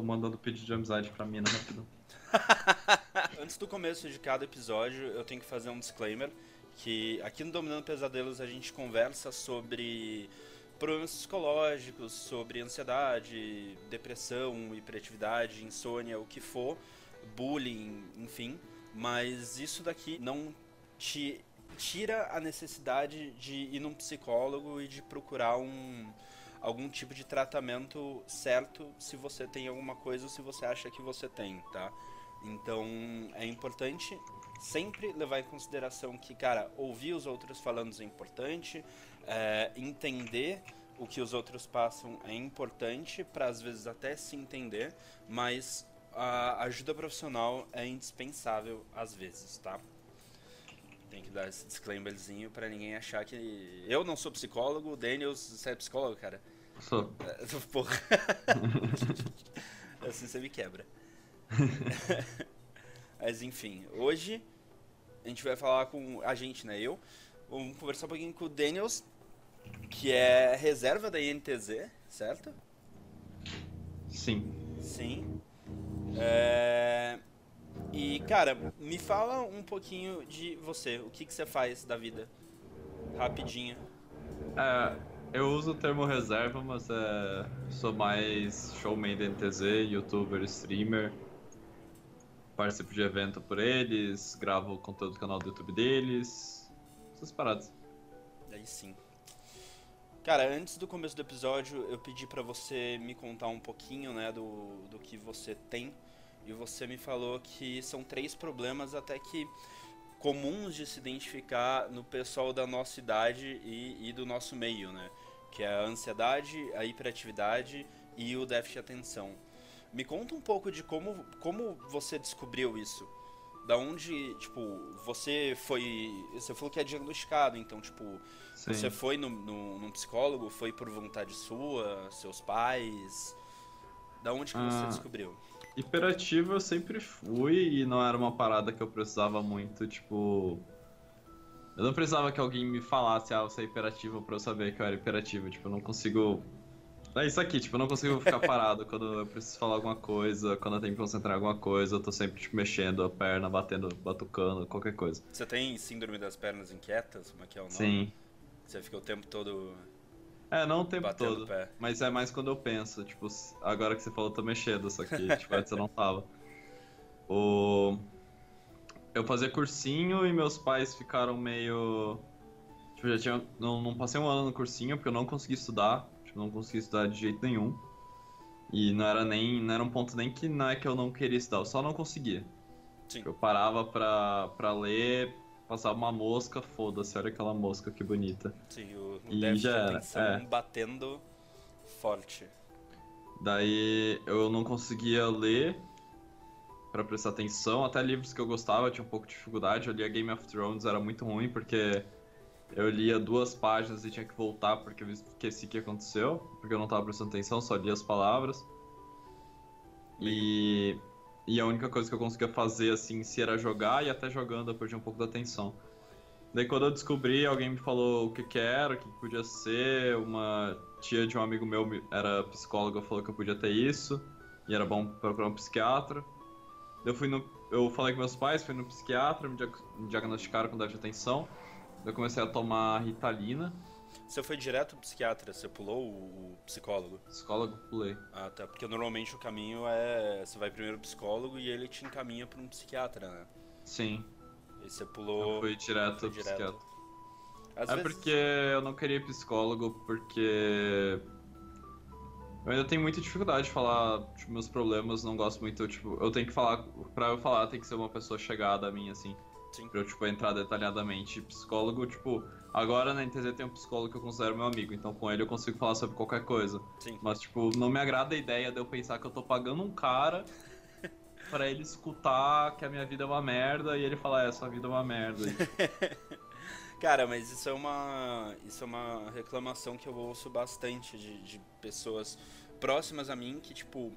tô mandando pedido de amizade pra mina rápido. Antes do começo de cada episódio, eu tenho que fazer um disclaimer que aqui no Dominando Pesadelos a gente conversa sobre problemas psicológicos, sobre ansiedade, depressão, hiperatividade, insônia, o que for, bullying, enfim. Mas isso daqui não te tira a necessidade de ir num psicólogo e de procurar um algum tipo de tratamento certo se você tem alguma coisa ou se você acha que você tem, tá? Então é importante sempre levar em consideração que, cara, ouvir os outros falando é importante, é, entender o que os outros passam é importante para às vezes até se entender, mas a ajuda profissional é indispensável às vezes, tá? Tem que dar esse disclaimerzinho para ninguém achar que eu não sou psicólogo, o Daniel, você é psicólogo, cara? Sou. É, porra. assim você me quebra. Mas enfim, hoje a gente vai falar com a gente, né? Eu. Vamos conversar um pouquinho com o Daniels, que é reserva da INTZ, certo? Sim. Sim. É... E, cara, me fala um pouquinho de você. O que, que você faz da vida? Rapidinho. É, eu uso o termo reserva, mas é, sou mais showman da NTZ, youtuber, streamer. Participo de evento por eles, gravo conteúdo do canal do YouTube deles. Essas paradas. Aí sim. Cara, antes do começo do episódio, eu pedi para você me contar um pouquinho, né, do, do que você tem. E você me falou que são três problemas até que comuns de se identificar no pessoal da nossa idade e, e do nosso meio, né? Que é a ansiedade, a hiperatividade e o déficit de atenção. Me conta um pouco de como, como você descobriu isso. Da onde, tipo, você foi. Você falou que é diagnosticado, então, tipo, Sim. você foi no, no, num psicólogo, foi por vontade sua, seus pais? Da onde que ah, você descobriu? Hiperativo eu sempre fui e não era uma parada que eu precisava muito, tipo. Eu não precisava que alguém me falasse, ah, você é hiperativo pra eu saber que eu era hiperativo. Tipo, eu não consigo é isso aqui, tipo, eu não consigo ficar parado quando eu preciso falar alguma coisa, quando eu tenho que concentrar em alguma coisa, eu tô sempre, tipo, mexendo a perna, batendo, batucando, qualquer coisa. Você tem síndrome das pernas inquietas? Como é que é o nome? Sim. Você fica o tempo todo. É, não o tempo todo. Mas é mais quando eu penso, tipo, agora que você falou, eu tô mexendo, só que, tipo, antes eu não tava. O... Eu fazia cursinho e meus pais ficaram meio. Tipo, já tinha. Não, não passei um ano no cursinho porque eu não consegui estudar Tipo, não conseguia estudar de jeito nenhum. E não era nem. Não era um ponto nem que não é que eu não queria estudar, eu só não conseguia. Sim. Eu parava pra, pra ler, passava uma mosca, foda-se, olha aquela mosca que bonita. Sim, o, o e já era. É. batendo forte. Daí eu não conseguia ler para prestar atenção, até livros que eu gostava eu tinha um pouco de dificuldade. Eu lia Game of Thrones, era muito ruim porque eu lia duas páginas e tinha que voltar porque eu esqueci o que aconteceu, porque eu não estava prestando atenção, só lia as palavras. E, e a única coisa que eu conseguia fazer assim, se era jogar, e até jogando eu perdi um pouco da atenção. Daí quando eu descobri, alguém me falou o que, que era, o que podia ser, uma tia de um amigo meu era psicóloga, falou que eu podia ter isso, e era bom procurar um psiquiatra. Eu fui no, eu falei com meus pais, fui no psiquiatra, me diagnosticaram com déficit de atenção. Eu comecei a tomar Ritalina. Você foi direto pro psiquiatra? Você pulou o psicólogo? Psicólogo, pulei. Ah, tá. Porque normalmente o caminho é. Você vai primeiro pro psicólogo e ele te encaminha pra um psiquiatra, né? Sim. E você pulou. Eu fui direto pro psiquiatra. Às é vezes... porque eu não queria psicólogo, porque. Eu ainda tenho muita dificuldade de falar tipo, meus problemas, não gosto muito, tipo, eu tenho que falar, pra eu falar tem que ser uma pessoa chegada a mim, assim. Sim. Pra eu, tipo, entrar detalhadamente. Psicólogo, tipo, agora na NTZ tem um psicólogo que eu considero meu amigo, então com ele eu consigo falar sobre qualquer coisa. Sim. Mas, tipo, não me agrada a ideia de eu pensar que eu tô pagando um cara para ele escutar que a minha vida é uma merda e ele falar, é, sua vida é uma merda. Cara, mas isso é uma. Isso é uma reclamação que eu ouço bastante de, de pessoas próximas a mim que, tipo,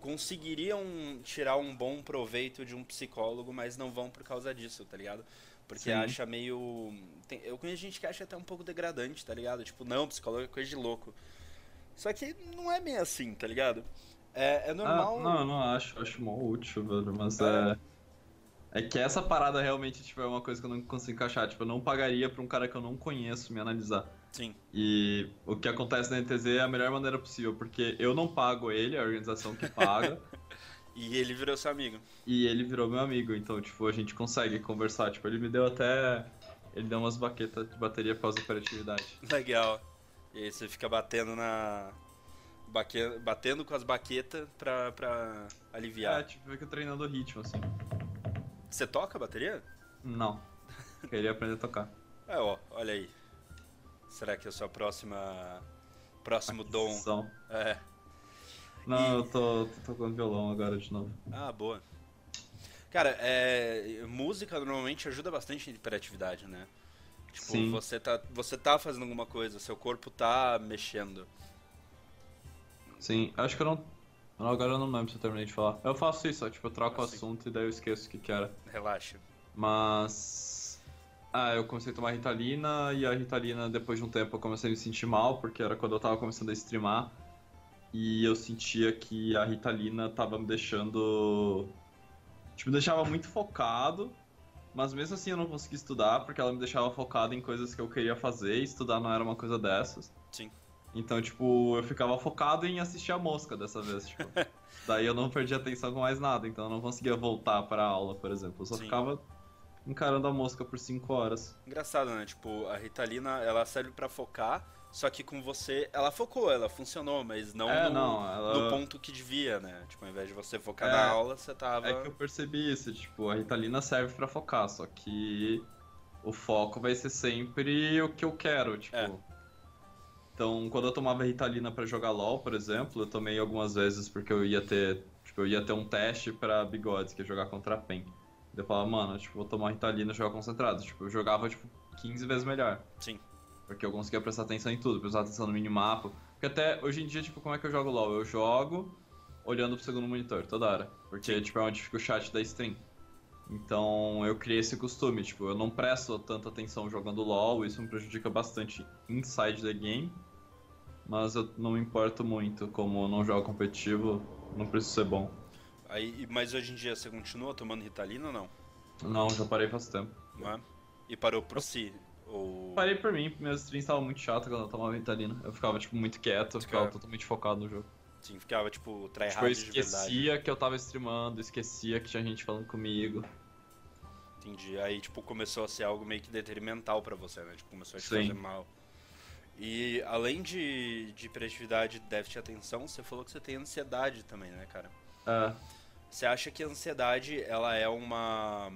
conseguiriam tirar um bom proveito de um psicólogo, mas não vão por causa disso, tá ligado? Porque Sim. acha meio. Tem... Eu conheço gente que acha até um pouco degradante, tá ligado? Tipo, não, psicólogo é coisa de louco. Só que não é bem assim, tá ligado? É, é normal. Ah, não, eu não acho, eu acho mó útil, velho, mas é. é... é. que essa parada realmente tipo, é uma coisa que eu não consigo encaixar. Tipo, eu não pagaria pra um cara que eu não conheço me analisar. Sim. E o que acontece na NTZ é a melhor maneira possível, porque eu não pago ele, a organização que paga. e ele virou seu amigo. E ele virou meu amigo, então, tipo, a gente consegue conversar. Tipo, ele me deu até. Ele deu umas baquetas de bateria pós-operatividade. Legal. E aí você fica batendo na, baque... batendo com as baquetas pra, pra aliviar. É, tipo, fica treinando o ritmo, assim. Você toca bateria? Não. Queria aprender a tocar. É, ó, olha aí. Será que é a sua próxima. Próximo Aquisição. dom? É. Não, e... eu tô, tô tocando violão agora de novo. Ah, boa. Cara, é, música normalmente ajuda bastante em hiperatividade, né? Tipo, Sim. Você, tá, você tá fazendo alguma coisa, seu corpo tá mexendo. Sim, acho que eu não. Agora eu não lembro se eu terminei de falar. Eu faço isso, ó, tipo, eu troco o assim. assunto e daí eu esqueço o que, que era. Relaxa. Mas. Ah, eu comecei a tomar Ritalina e a Ritalina, depois de um tempo, eu comecei a me sentir mal, porque era quando eu tava começando a streamar. E eu sentia que a Ritalina tava me deixando. Tipo, me deixava muito focado, mas mesmo assim eu não conseguia estudar, porque ela me deixava focado em coisas que eu queria fazer, e estudar não era uma coisa dessas. Sim. Então, tipo, eu ficava focado em assistir a mosca dessa vez, tipo. Daí eu não perdia atenção com mais nada, então eu não conseguia voltar para a aula, por exemplo. Eu só Sim. ficava encarando a mosca por 5 horas. Engraçado, né? Tipo, a Ritalina, ela serve para focar, só que com você, ela focou, ela funcionou, mas não, é, no, não ela... no, ponto que devia, né? Tipo, ao invés de você focar é, na aula, você tava... É que eu percebi isso, tipo, a Ritalina serve para focar, só que o foco vai ser sempre o que eu quero, tipo... É. Então, quando eu tomava Ritalina para jogar LoL, por exemplo, eu tomei algumas vezes porque eu ia ter, tipo, eu ia ter um teste para bigodes, que é jogar contra a PEN. Eu falava, mano, tipo, vou tomar Ritalina e jogar concentrado. Tipo, eu jogava, tipo, 15 vezes melhor. Sim. Porque eu conseguia prestar atenção em tudo, prestar atenção no minimapa. Porque até hoje em dia, tipo, como é que eu jogo LoL? Eu jogo olhando pro segundo monitor toda hora. Porque, tipo, é onde fica o chat da stream. Então eu criei esse costume, tipo, eu não presto tanta atenção jogando LoL, isso me prejudica bastante inside the game. Mas eu não me importo muito, como eu não jogo competitivo, não preciso ser bom. Aí, mas hoje em dia você continua tomando Ritalina ou não? Não, já parei faz tempo. É? E parou por si? Ou... Parei por mim, meus streams estavam muito chato quando eu tomava Ritalina. Eu ficava, tipo, muito quieto, eu ficava totalmente focado no jogo. Sim, ficava, tipo, tryhard tipo, eu esquecia que eu tava streamando, esquecia que tinha gente falando comigo. Entendi. Aí, tipo, começou a ser algo meio que detrimental para você, né? Tipo, começou a te Sim. fazer mal. E além de, de hiperatividade, déficit de atenção, você falou que você tem ansiedade também, né, cara? É. Você acha que a ansiedade, ela é uma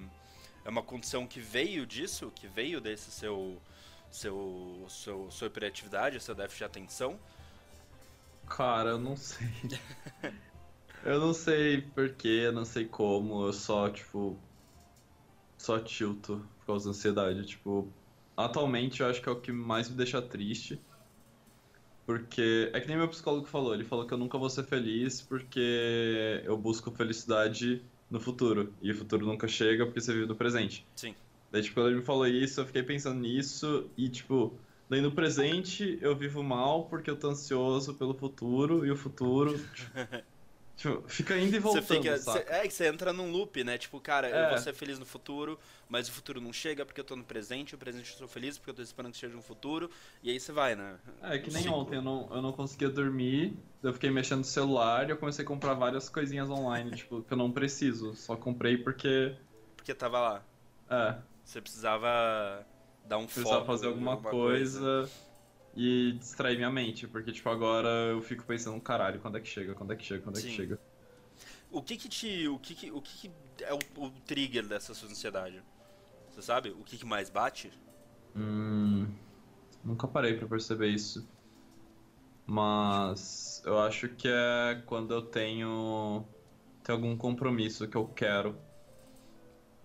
é uma condição que veio disso, que veio desse seu seu seu sua hiperatividade, seu déficit de atenção? Cara, eu não sei. eu não sei porquê, não sei como, eu só, tipo, só tilto por causa da ansiedade, tipo, atualmente eu acho que é o que mais me deixa triste. Porque é que nem meu psicólogo falou, ele falou que eu nunca vou ser feliz porque eu busco felicidade no futuro. E o futuro nunca chega porque você vive no presente. Sim. Daí, tipo, quando ele me falou isso, eu fiquei pensando nisso e, tipo, daí no presente eu vivo mal porque eu tô ansioso pelo futuro e o futuro. Tipo, fica indo e voltando, você fica, cê, é que você entra num loop, né? Tipo, cara, é. eu vou ser feliz no futuro, mas o futuro não chega porque eu tô no presente, o presente eu sou feliz porque eu tô esperando que chegue um futuro, e aí você vai, né? É, que nem ciclo. ontem eu não, eu não conseguia dormir, eu fiquei mexendo no celular e eu comecei a comprar várias coisinhas online, tipo, que eu não preciso, só comprei porque... Porque tava lá. É. Você precisava dar um precisava foco. Precisava fazer alguma, alguma coisa. coisa e distrair minha mente, porque, tipo, agora eu fico pensando, caralho, quando é que chega, quando é que chega, quando é que chega. O que que te... o que que, o que, que é o, o, trigger dessa sua ansiedade? Você sabe? O que que mais bate? Hum... Nunca parei para perceber isso. Mas eu acho que é quando eu tenho, tenho algum compromisso que eu quero.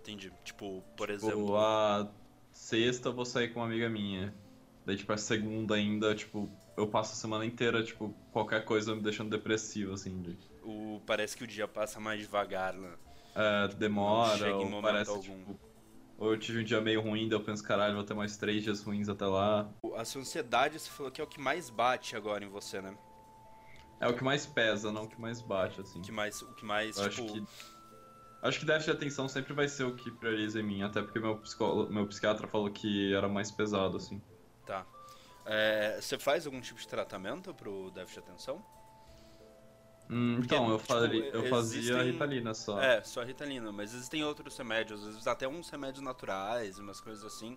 Entendi. Tipo, por tipo, exemplo. A sexta eu vou sair com uma amiga minha. Daí, tipo, a segunda ainda, tipo, eu passo a semana inteira, tipo, qualquer coisa me deixando depressivo, assim. De... O, parece que o dia passa mais devagar, né? É, demora, ou parece, algum. tipo... Ou eu tive um dia meio ruim, daí eu penso, caralho, vou ter mais três dias ruins até lá. A sua ansiedade, você falou que é o que mais bate agora em você, né? É o que mais pesa, não o que mais bate, assim. O que mais, o que mais, Eu tipo... acho que Acho que déficit de atenção sempre vai ser o que prioriza em mim, até porque meu, psicó... meu psiquiatra falou que era mais pesado, assim. Tá. É, você faz algum tipo de tratamento pro déficit de atenção? Hum, Porque, então, eu, tipo, faria, eu fazia existem- Ritalina só. É, só Ritalina, mas existem outros remédios, às vezes até uns remédios naturais, umas coisas assim,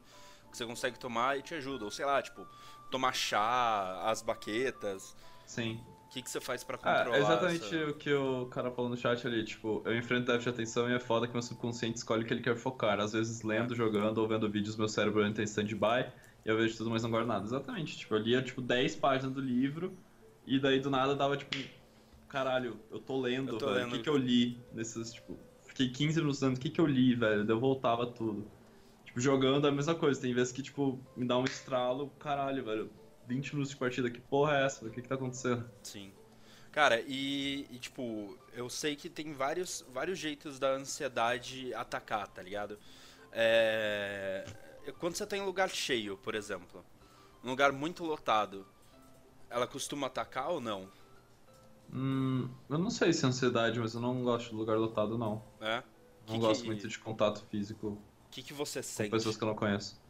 que você consegue tomar e te ajuda. Ou sei lá, tipo, tomar chá, as baquetas. Sim. O que, que você faz pra É, controlar? é exatamente essa- o que o cara falou no chat ali, tipo, eu enfrento déficit de atenção e é foda que meu subconsciente escolhe o que ele quer focar. Às vezes lendo, É. jogando ou vendo vídeos, meu cérebro entra em stand-by eu vejo tudo, mas não guardo nada. Exatamente, tipo, eu lia, tipo, 10 páginas do livro e daí do nada dava, tipo, caralho, eu tô lendo, Eu tô velho, o que que eu li nesses, tipo, fiquei 15 minutos lendo, o que que eu li, velho, daí eu voltava tudo. Tipo, jogando é a mesma coisa, tem vezes que, tipo, me dá um estralo, caralho, velho, 20 minutos de partida, que porra é essa? O que que tá acontecendo? Sim. Cara, e, e, tipo, eu sei que tem vários, vários jeitos da ansiedade atacar, tá ligado? É... Quando você tá em lugar cheio, por exemplo, um lugar muito lotado, ela costuma atacar ou não? Hum, eu não sei se é ansiedade, mas eu não gosto de lugar lotado, não. É? Não Que gosto que- muito de contato físico O que, que você com sente? pessoas que eu não conheço.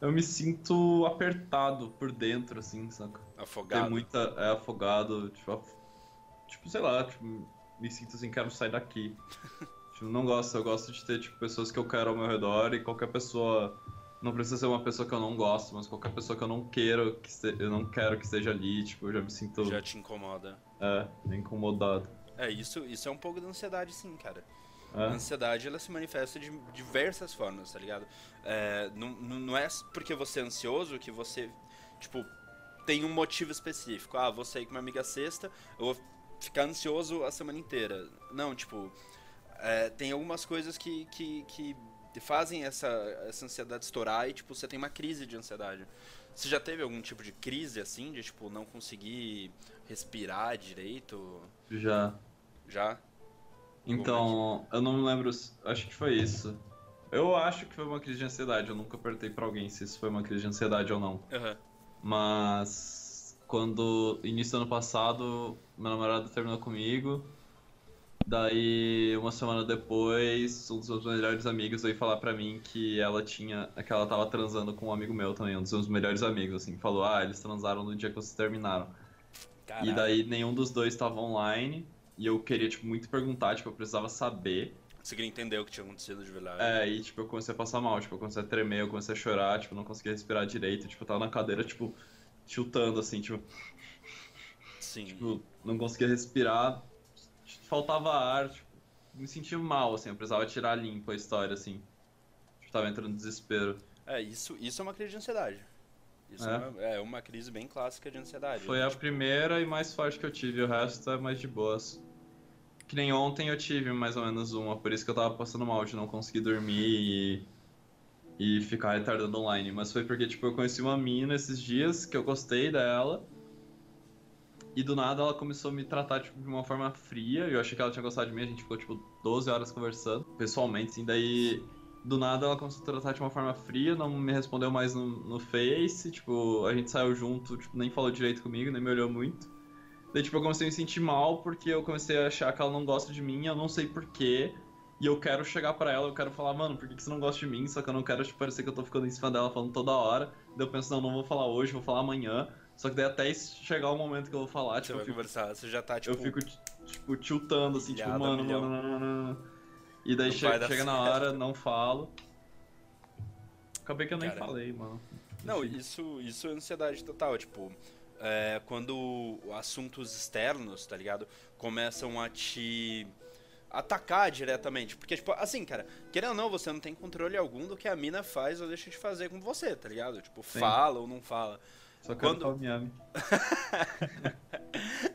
Eu me sinto apertado por dentro, assim, saca? Tem Afogado? muita. É afogado, tipo, af- tipo, sei lá, tipo, me sinto assim, quero sair daqui. tipo, não gosto, eu gosto de ter, tipo, pessoas que eu quero ao meu redor e qualquer pessoa. Não precisa ser uma pessoa que eu não gosto, mas qualquer pessoa que eu não quero que este- eu não quero que esteja ali, tipo, eu já me sinto Já te incomoda. é, incomodado. É, isso, isso é um pouco da ansiedade, sim, cara. A É. ansiedade, ela se manifesta de diversas formas, tá ligado? É, não, não não é porque você é ansioso que você, tipo, tem um motivo específico. Ah, vou sair com uma amiga sexta, eu vou ficar ansioso a semana inteira. Não, tipo, é, tem algumas coisas que, que, que fazem essa, essa ansiedade estourar e, tipo, você tem uma crise de ansiedade. Você já teve algum tipo de crise, assim, de, tipo, não conseguir respirar direito? Já. Já? Então, eu não me lembro, acho que foi isso. Eu acho que foi uma crise de ansiedade, eu nunca perguntei pra alguém se isso foi uma crise de ansiedade ou não. Aham. Mas quando início do ano passado, meu namorado terminou comigo. Daí, uma semana depois, um dos meus melhores amigos veio falar pra mim que ela tinha, que ela tava transando com um amigo meu também, um dos meus melhores amigos, assim, falou: "Ah, eles transaram no dia que vocês terminaram". E Caralho. daí nenhum dos dois tava online, e eu queria tipo muito perguntar, tipo, eu precisava saber. Você queria entender o que tinha acontecido de verdade. É, e tipo, eu comecei a passar mal, tipo, eu comecei a tremer, eu comecei a chorar, tipo, não conseguia respirar direito, tipo, eu tava na cadeira, tipo, chutando assim, tipo, Sim. tipo, não conseguia respirar, faltava ar, tipo, me sentia mal, assim, eu precisava tirar limpo a história, assim. Tipo, tava entrando em desespero. É, isso, isso é uma crise de ansiedade. Isso É. é, uma, é uma crise bem clássica de ansiedade. Foi a primeira e mais forte que eu tive, o resto é mais de boas. Que nem ontem eu tive mais ou menos uma, por isso que eu tava passando mal de não conseguir dormir e, e ficar retardando online. Mas foi porque, tipo, eu conheci uma mina esses dias que eu gostei dela. E do nada ela começou a me tratar tipo, de uma forma fria. Eu achei que ela tinha gostado de mim, a gente ficou tipo 12 horas conversando, pessoalmente, assim. Daí do nada ela começou a tratar de uma forma fria, não me respondeu mais no, no Face, tipo, a gente saiu junto, tipo, nem falou direito comigo, nem me olhou muito. Daí, tipo, eu comecei a me sentir mal porque eu comecei a achar que ela não gosta de mim, eu não sei porquê. E eu quero chegar pra ela, eu quero falar, mano, por que, que você não gosta de mim? Só que eu não quero tipo, parecer que eu tô ficando em cima dela falando toda hora. Daí eu penso, não, não vou falar hoje, vou falar amanhã. Só que daí até chegar o momento que eu vou falar, Você tipo, vai fico, conversar, você já tá, tipo... eu fico, tipo, tiltando, assim, tipo, mano, milhão. mano, mano, mano. E daí che- chega na certo. hora, não falo. Acabei que eu nem Cara. falei, mano. Não, isso, isso é ansiedade total, tipo... é, quando assuntos externos, tá ligado? Começam a te atacar diretamente. Porque, tipo, assim, cara, querendo ou não, você não tem controle algum do que a mina faz ou deixa de fazer com você, tá ligado? Tipo, Sim. fala ou não fala. Só quero quando- falar Miami.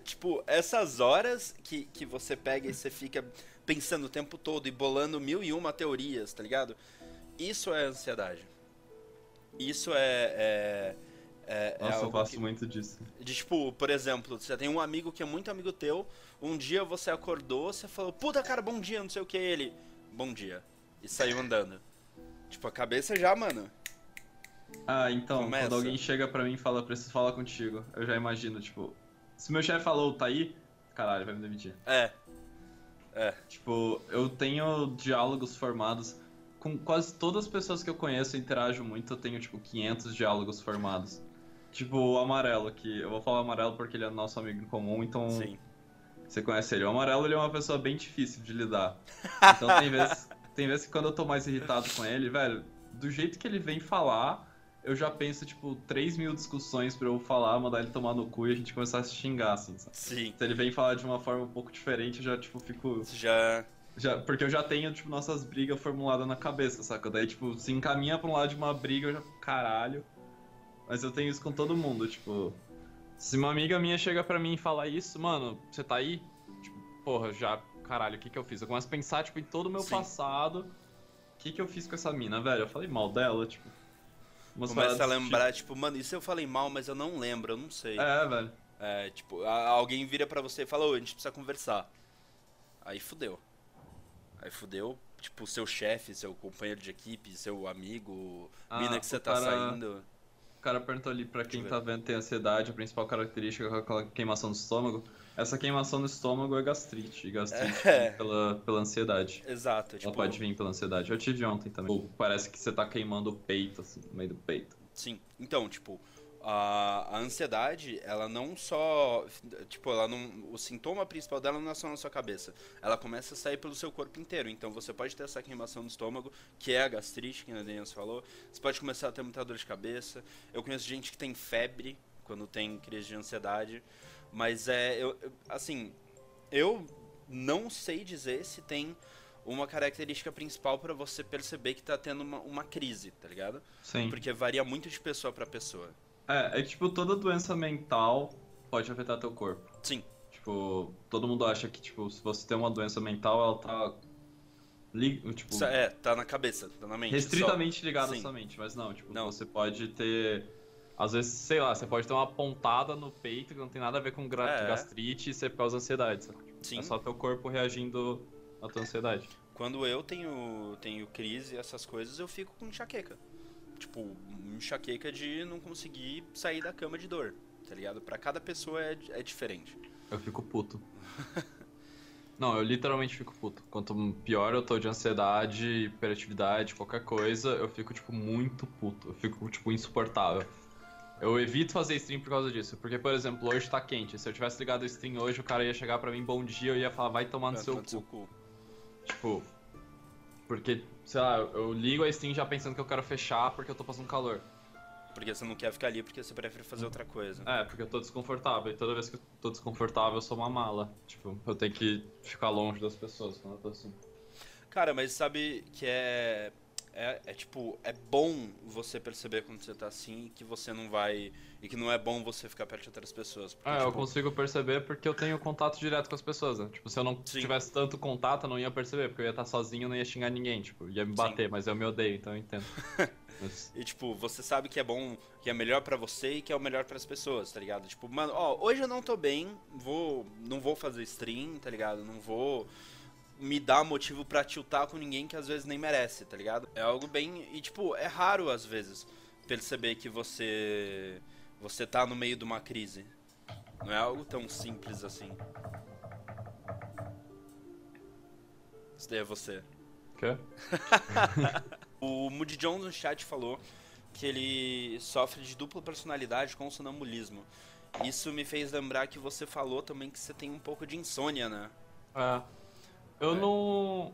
Tipo, essas horas que, que você pega e você fica pensando o tempo todo e bolando mil e uma teorias, tá ligado? Isso é ansiedade. Isso é. é, é, é Nossa, eu algo faço que- muito disso. de tipo, por exemplo, você tem um amigo que é muito amigo teu, um dia você acordou, você falou, puta cara, bom dia, não sei o que, ele, bom dia, e saiu andando. Tipo, a cabeça já, mano. Ah, então, Começa. quando alguém chega pra mim e fala, preciso falar contigo, eu já imagino, tipo, se meu chefe falou, tá aí, caralho, vai me demitir. É. É. Tipo, eu tenho diálogos formados com quase todas as pessoas que eu conheço, eu interajo muito, eu tenho, tipo, 500 diálogos formados. Tipo, o Amarelo, que eu vou falar Amarelo porque ele é nosso amigo em comum, então... Sim. Você conhece ele. O Amarelo, ele é uma pessoa bem difícil de lidar. Então tem vezes, tem vezes que quando eu tô mais irritado com ele, velho, do jeito que ele vem falar, eu já penso, tipo, 3 mil discussões pra eu falar, mandar ele tomar no cu e a gente começar a se xingar, assim. Sabe? Sim. Se ele vem falar de uma forma um pouco diferente, eu já, tipo, fico... Já... Já, porque eu já tenho, tipo, nossas brigas formuladas na cabeça, saca? Daí, tipo, se encaminha pra um lado de uma briga, eu já. Caralho. Mas eu tenho isso com todo mundo, tipo. Se uma amiga minha chega pra mim e fala isso, mano, você tá aí? Tipo, porra, já. Caralho, o que que eu fiz? Eu começo a pensar, tipo, em todo o meu Sim. passado. O que que eu fiz com essa mina, velho? Eu falei mal dela, tipo. Começa a paradas, lembrar, tipo, mano, isso eu falei mal, mas eu não lembro, eu não sei. Tipo... É, velho. É, tipo, alguém vira pra você e fala, ô, a gente precisa conversar. Aí fudeu. Aí fudeu, tipo, seu chefe, seu companheiro de equipe, seu amigo, Ah, mina que você tá cara- saindo. O cara perguntou ali pra quem tá vendo tem ansiedade, a principal característica é aquela queimação no estômago. Essa queimação no estômago é gastrite. E gastrite É. pela, pela ansiedade. Exato, Ela tipo, pode vir pela ansiedade. Eu tive ontem também. Ou parece que você tá queimando o peito, assim, no meio do peito. sim. Então, tipo, a, a ansiedade, ela não só, tipo, ela não, o sintoma principal dela não é só na sua cabeça. Ela começa a sair pelo seu corpo inteiro. Então, você pode ter essa queimação no estômago, que é a gastrite, que a Daniels falou. Você pode começar a ter muita dor de cabeça. Eu conheço gente que tem febre quando tem crise de ansiedade. Mas é, eu, assim, eu não sei dizer se tem uma característica principal pra você perceber que tá tendo uma, uma crise, tá ligado? Sim. Porque varia muito de pessoa pra pessoa. É, é que, tipo, toda doença mental pode afetar teu corpo. Sim, Tipo, todo mundo acha que, tipo, se você tem uma doença mental, ela tá. Tipo, é, tá na cabeça, tá na mente. restritamente ligada à sua mente, mas não, tipo, Não. você pode ter. Às vezes, sei lá, você pode ter uma pontada no peito que não tem nada a ver com É. gastrite e você causa ansiedade, sabe? Sim, É só teu corpo reagindo à tua ansiedade. quando eu tenho, tenho crise e essas coisas, eu fico com enxaqueca. Tipo, enxaqueca de não conseguir sair da cama de dor, tá ligado? Pra cada pessoa é, é diferente. Eu fico puto. Não, eu literalmente fico puto. Quanto pior eu tô de ansiedade, hiperatividade, qualquer coisa, eu fico, tipo, muito puto. Eu fico, tipo, insuportável. Eu evito fazer stream por causa disso. Porque, por exemplo, hoje tá quente. Se eu tivesse ligado o stream hoje, o cara ia chegar pra mim, bom dia, eu ia falar, vai tomar no seu tomar cu. cu. Tipo, porque, sei lá, eu ligo a stream já pensando que eu quero fechar porque eu tô passando calor. Porque você não quer ficar ali porque você prefere fazer outra coisa. É, porque eu tô desconfortável. E toda vez que eu tô desconfortável, eu sou uma mala. Tipo, eu tenho que ficar longe das pessoas quando eu tô assim. Cara, mas sabe que é, é. É tipo, é bom você perceber quando você tá assim e que você não vai. E que não é bom você ficar perto de outras pessoas. Porque, eu tipo, consigo perceber porque eu tenho contato direto com as pessoas, né? Tipo, se eu não Sim. tivesse tanto contato, eu não ia perceber, porque eu ia estar sozinho e não ia xingar ninguém, tipo, ia me Sim. bater, mas eu me odeio, então eu entendo. Mas- E tipo, você sabe que é bom, que é melhor pra você e que é o melhor pras pessoas, tá ligado? Tipo, mano, ó, hoje eu não tô bem, vou, não vou fazer stream, tá ligado? Não vou me dar motivo pra tiltar com ninguém que às vezes nem merece, tá ligado? É algo bem e tipo, é raro às vezes perceber que você você tá no meio de uma crise. Não é algo tão simples assim. Isso daí é você. Quê? O Moody Jones no chat falou que ele sofre de dupla personalidade com sonambulismo. Isso me fez lembrar que você falou também que você tem um pouco de insônia, né? É. Eu É. não.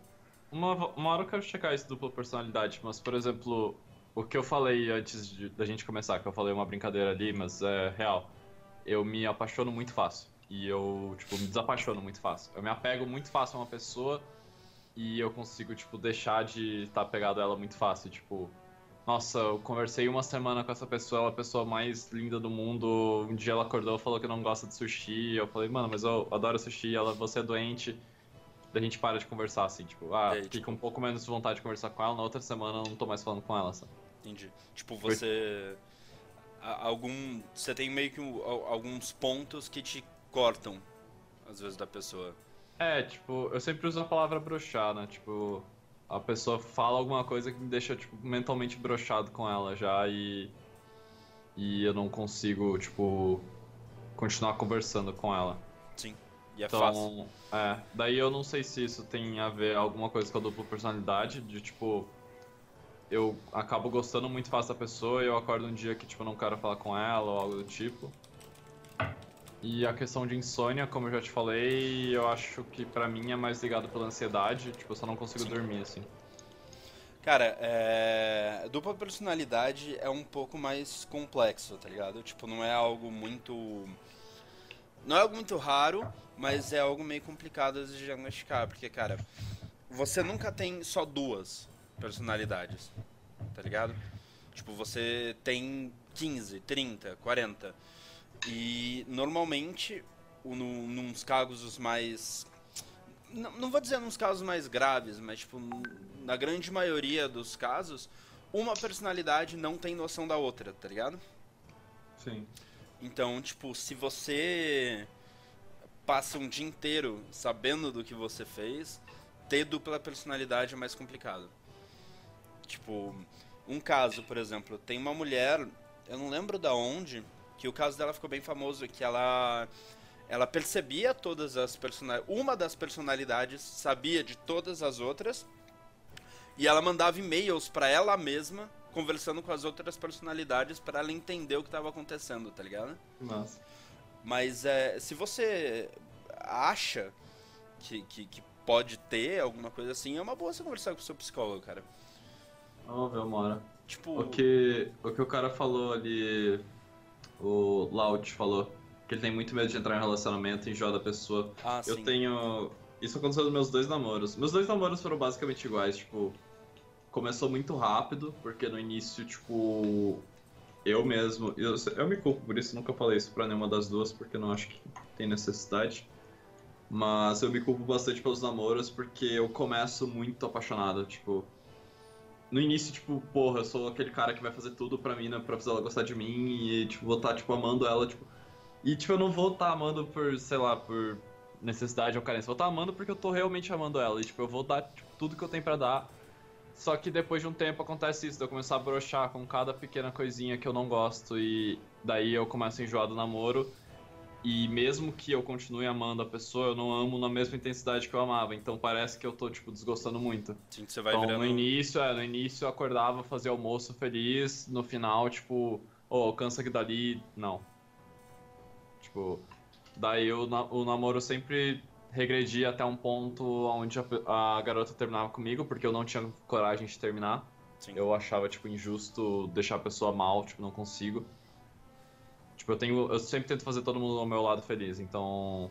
Uma, uma hora eu quero checar esse dupla personalidade, mas, por exemplo, o que eu falei antes de- da gente começar, que eu falei uma brincadeira ali, mas é real. Eu me apaixono muito fácil. E eu, tipo, me desapaixono muito fácil. Eu me apego muito fácil a uma pessoa e eu consigo, tipo, deixar de estar apegado a ela muito fácil. Tipo, nossa, eu conversei uma semana com essa pessoa, ela é a pessoa mais linda do mundo. Um dia ela acordou e falou que não gosta de sushi. Eu falei, mano, mas eu adoro sushi, ela, você é doente. A gente para de conversar, assim, tipo, ah, Daí, fica tipo- um pouco menos de vontade de conversar com ela, na outra semana eu não tô mais falando com ela, sabe? Entendi. Tipo, você. a- Algum. Você tem meio que um- al- alguns pontos que te cortam, às vezes, da pessoa. É, tipo, eu sempre uso a palavra broxar, né? Tipo, a pessoa fala alguma coisa que me deixa, tipo, mentalmente broxado com ela já e. E eu não consigo, tipo. continuar conversando com ela. Sim. E é então, fácil. É, daí eu não sei se isso tem a ver alguma coisa com a dupla personalidade, de tipo, eu acabo gostando muito fácil da pessoa e eu acordo um dia que tipo, não quero falar com ela ou algo do tipo. E a questão de insônia, como eu já te falei, eu acho que pra mim é mais ligado pela ansiedade, tipo, eu só não consigo Sim. dormir, assim. Cara, é... dupla personalidade é um pouco mais complexo, tá ligado? Tipo, não é algo muito. Não é algo muito raro, mas é algo meio complicado de diagnosticar, porque, cara, você nunca tem só duas personalidades, tá ligado? Tipo, você tem 15, 30, 40. E normalmente, num, nos casos mais não, não vou dizer nos casos mais graves, mas tipo, na grande maioria dos casos, uma personalidade não tem noção da outra, tá ligado? Sim. Então, tipo, se você passa um dia inteiro sabendo do que você fez, ter dupla personalidade é mais complicado. Tipo, um caso, por exemplo, tem uma mulher, eu não lembro da onde, que o caso dela ficou bem famoso, que ela ela percebia todas as personalidades. Uma das personalidades sabia de todas as outras. E ela mandava e-mails para ela mesma, conversando com as outras personalidades para ela entender o que estava acontecendo, tá ligado? Nossa. Mas é, se você acha que, que, que, pode ter alguma coisa assim, é uma boa você conversar com o seu psicólogo, cara. Vamos ver uma hora. Tipo... O que, o que o cara falou ali, o Laut falou, que ele tem muito medo de entrar em relacionamento e enjoar da pessoa. Ah, eu sim. tenho. Isso aconteceu nos meus dois namoros. Meus dois namoros foram basicamente iguais, tipo. Começou muito rápido, porque no início, tipo. Eu mesmo. Eu, eu me culpo por isso, nunca falei isso pra nenhuma das duas, porque não acho que tem necessidade. Mas eu me culpo bastante pelos namoros, porque eu começo muito apaixonado, tipo. No início, tipo, porra, eu sou aquele cara que vai fazer tudo pra mim, pra fazer ela gostar de mim e, tipo, vou estar, tá, tipo, amando ela, tipo e, tipo, eu não vou estar tá amando por, sei lá, por necessidade ou carência. Vou estar tá amando porque eu tô realmente amando ela. E, tipo, eu vou dar tipo, tudo que eu tenho para dar. Só que depois de um tempo acontece isso, de eu começar a brochar com cada pequena coisinha que eu não gosto. E daí eu começo a enjoar do namoro. E mesmo que eu continue amando a pessoa, eu não amo na mesma intensidade que eu amava. Então parece que eu tô, tipo, desgostando muito. Sim, você vai então, virando... no início, é, no início eu acordava, fazia almoço feliz. No final, tipo, oh, cansa aqui dali. Não Tipo, daí o, o namoro sempre regredia até um ponto onde a, a, garota terminava comigo, porque eu não tinha coragem de terminar. Sim. Eu achava, tipo, injusto deixar a pessoa mal, tipo, não consigo. Tipo, eu tenho. Eu sempre tento fazer todo mundo ao meu lado feliz, então.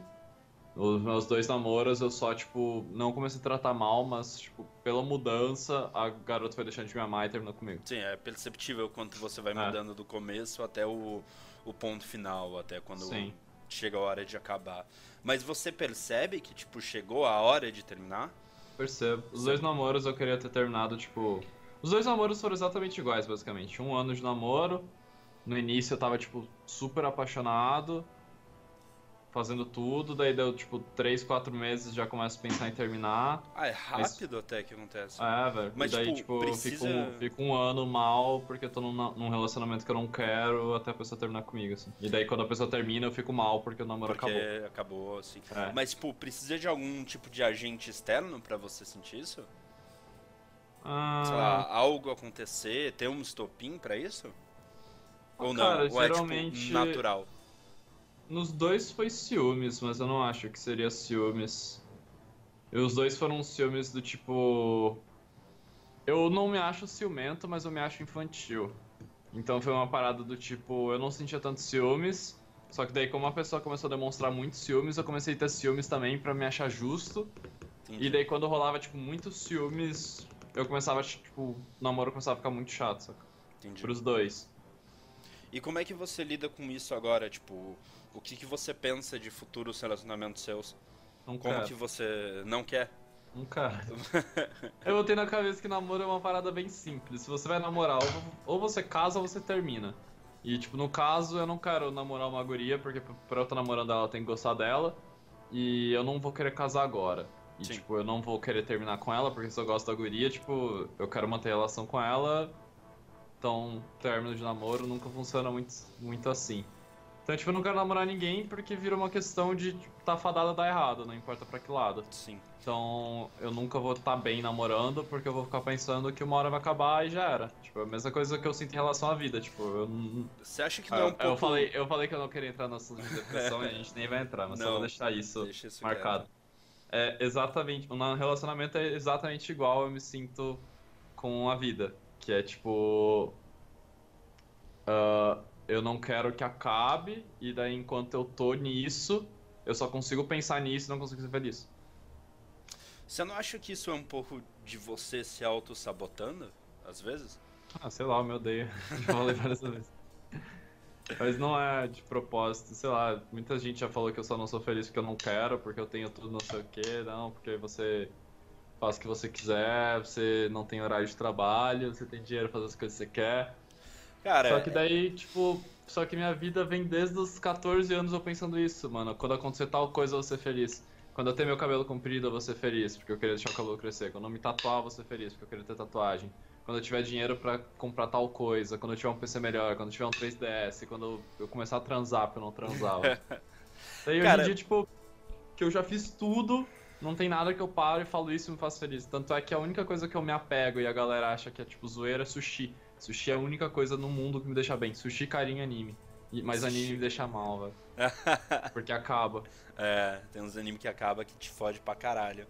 Os meus dois namoros eu só, tipo, não comecei a tratar mal, mas, tipo, pela mudança, a garota foi deixando de me amar e terminou comigo. Sim, é perceptível quanto você vai é. mudando do começo até o, o ponto final, até quando Sim. Chega a hora de acabar. Mas você percebe que, tipo, chegou a hora de terminar? Percebo. Os dois namoros eu queria ter terminado, tipo. Os dois namoros foram exatamente iguais, basicamente. Um ano de namoro. No início eu tava, tipo, super apaixonado fazendo tudo, daí deu tipo 3, 4 meses já começo a pensar em terminar. Ah, é rápido mas... até que acontece. É, velho. Mas daí, tipo, tipo precisa... fico, um, fico um ano mal porque eu tô num, num, relacionamento que eu não quero até a pessoa terminar comigo, assim. E daí quando a pessoa termina eu fico mal porque o namoro porque acabou. acabou, assim. É. Mas, tipo, precisa de algum tipo de agente externo para você sentir isso? Ah... Sei lá, algo acontecer, ter um estopim para isso? Ou não? Cara, Ou geralmente... é, tipo, natural? Nos dois foi ciúmes, mas eu não acho que seria ciúmes. E os dois foram ciúmes do tipo. Eu não me acho ciumento, mas eu me acho infantil. Então foi uma parada do tipo, eu não sentia tanto ciúmes, só que daí como a pessoa começou a demonstrar muitos ciúmes, eu comecei a ter ciúmes também para me achar justo. Entendi. E daí quando rolava tipo muitos ciúmes, eu começava tipo, o namoro começava a ficar muito chato, saca? Entendi. Pros dois. E como é que você lida com isso agora, tipo, o que, que você pensa de futuros relacionamentos seus? Não Como quero. que você não quer? Não quero. eu botei na cabeça que namoro é uma parada bem simples. Se você vai namorar, ou você casa ou você termina. E, tipo, no caso, eu não quero namorar uma guria, porque pra eu estar namorando ela, eu tenho que gostar dela. E eu não vou querer casar agora. E, Sim. tipo, eu não vou querer terminar com ela, porque se eu gosto da guria, tipo, eu quero manter relação com ela. Então, término de namoro nunca funciona muito, muito assim. Então, tipo, eu não quero namorar ninguém porque vira uma questão de tipo, tá fadada a dar errado, não importa pra que lado. Sim. Então, eu nunca vou estar tá bem namorando porque eu vou ficar pensando que uma hora vai acabar e já era. Tipo, a mesma coisa que eu sinto em relação à vida. Tipo, eu não. Você acha que não é um eu, pouco... eu, falei, eu falei que eu não queria entrar no assunto de depressão e a gente nem vai entrar, mas não, só vou deixar isso, deixa isso marcado. É exatamente. Um relacionamento é exatamente igual eu me sinto com a vida. Que é tipo. Uh, eu não quero que acabe, e daí enquanto eu tô nisso, eu só consigo pensar nisso e não consigo ser feliz. Você não acha que isso é um pouco de você se auto-sabotando, às vezes? Ah, sei lá, eu me odeio. Já falei várias vezes. Mas não é de propósito, sei lá, muita gente já falou que eu só não sou feliz porque eu não quero, porque eu tenho tudo não sei o que, não, porque você faz o que você quiser, você não tem horário de trabalho, você tem dinheiro pra fazer as coisas que você quer. Cara, só que é- daí, tipo, só que minha vida vem desde os 14 anos eu pensando isso, mano. Quando acontecer tal coisa, eu vou ser feliz. Quando eu ter meu cabelo comprido, eu vou ser feliz, porque eu queria deixar o cabelo crescer. Quando eu me tatuar, eu vou ser feliz, porque eu queria ter tatuagem. Quando eu tiver dinheiro para comprar tal coisa, quando eu tiver um PC melhor, quando eu tiver um 3DS, quando eu começar a transar, porque eu não transava. Daí Cara... hoje em dia, tipo, que eu já fiz tudo, não tem nada que eu paro e falo isso e me faço feliz. Tanto é que a única coisa que eu me apego e a galera acha que é tipo zoeira é sushi. Sushi é a única coisa no mundo que me deixa bem. Sushi, carinho anime. Mas anime me deixa mal, velho. Porque acaba. É, tem uns animes que acaba que te fode pra caralho.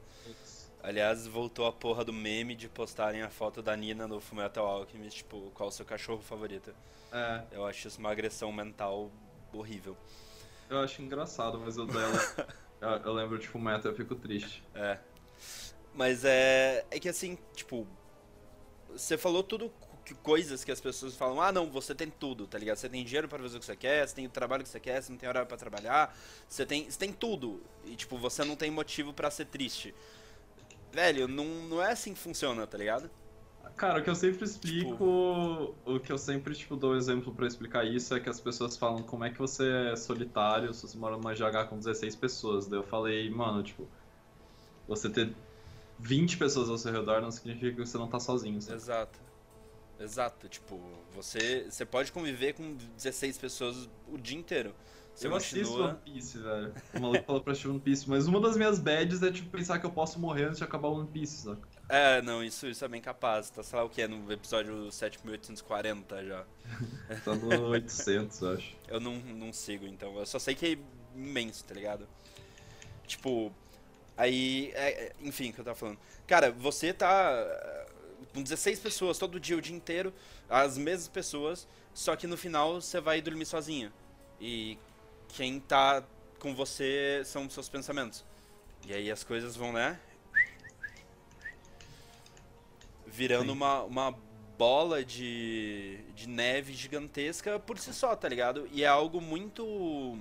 Aliás, voltou a porra do meme de postarem a foto da Nina no Fullmetal Alchemist, tipo, qual o seu cachorro favorito. É. Eu acho isso uma agressão mental horrível. Eu acho engraçado, mas o dela... eu, eu lembro de Fullmetal eu fico triste. É. Mas é... É que assim, tipo... Você falou tudo que, coisas que as pessoas falam, ah não, você tem tudo, tá ligado? Você tem dinheiro para fazer o que você quer, você tem o trabalho que você quer, você não tem horário para trabalhar, você tem, você tem tudo. E tipo, você não tem motivo para ser triste. Velho, não, não é assim que funciona, tá ligado? Cara, o que eu sempre explico, tipo... o que eu sempre tipo dou exemplo para explicar isso é que as pessoas falam como é que você é solitário se você mora numa GH com 16 pessoas. Daí eu falei, mano, tipo, você ter 20 pessoas ao seu redor não significa que você não tá sozinho. Sabe? Exato. Exato, tipo, você, você pode conviver com 16 pessoas o dia inteiro. Você eu continua... assisto One Piece, velho. O maluco falou pra assistir One Piece, mas uma das minhas bads é, tipo, pensar que eu posso morrer antes de acabar o One Piece, saca? É, não, isso, isso é bem capaz. Tá, sei lá o que, é no episódio 7840 já. tá no 800, acho. Eu não, não sigo, então. Eu só sei que é imenso, tá ligado? Tipo, aí, é, é enfim, o que eu tava falando. Cara, você tá com 16 pessoas todo dia, o dia inteiro, as mesmas pessoas, só que no final você vai dormir sozinho. E quem tá com você são os seus pensamentos. E aí as coisas vão, né? Virando uma, uma bola de, de neve gigantesca por si só, tá ligado? E é algo muito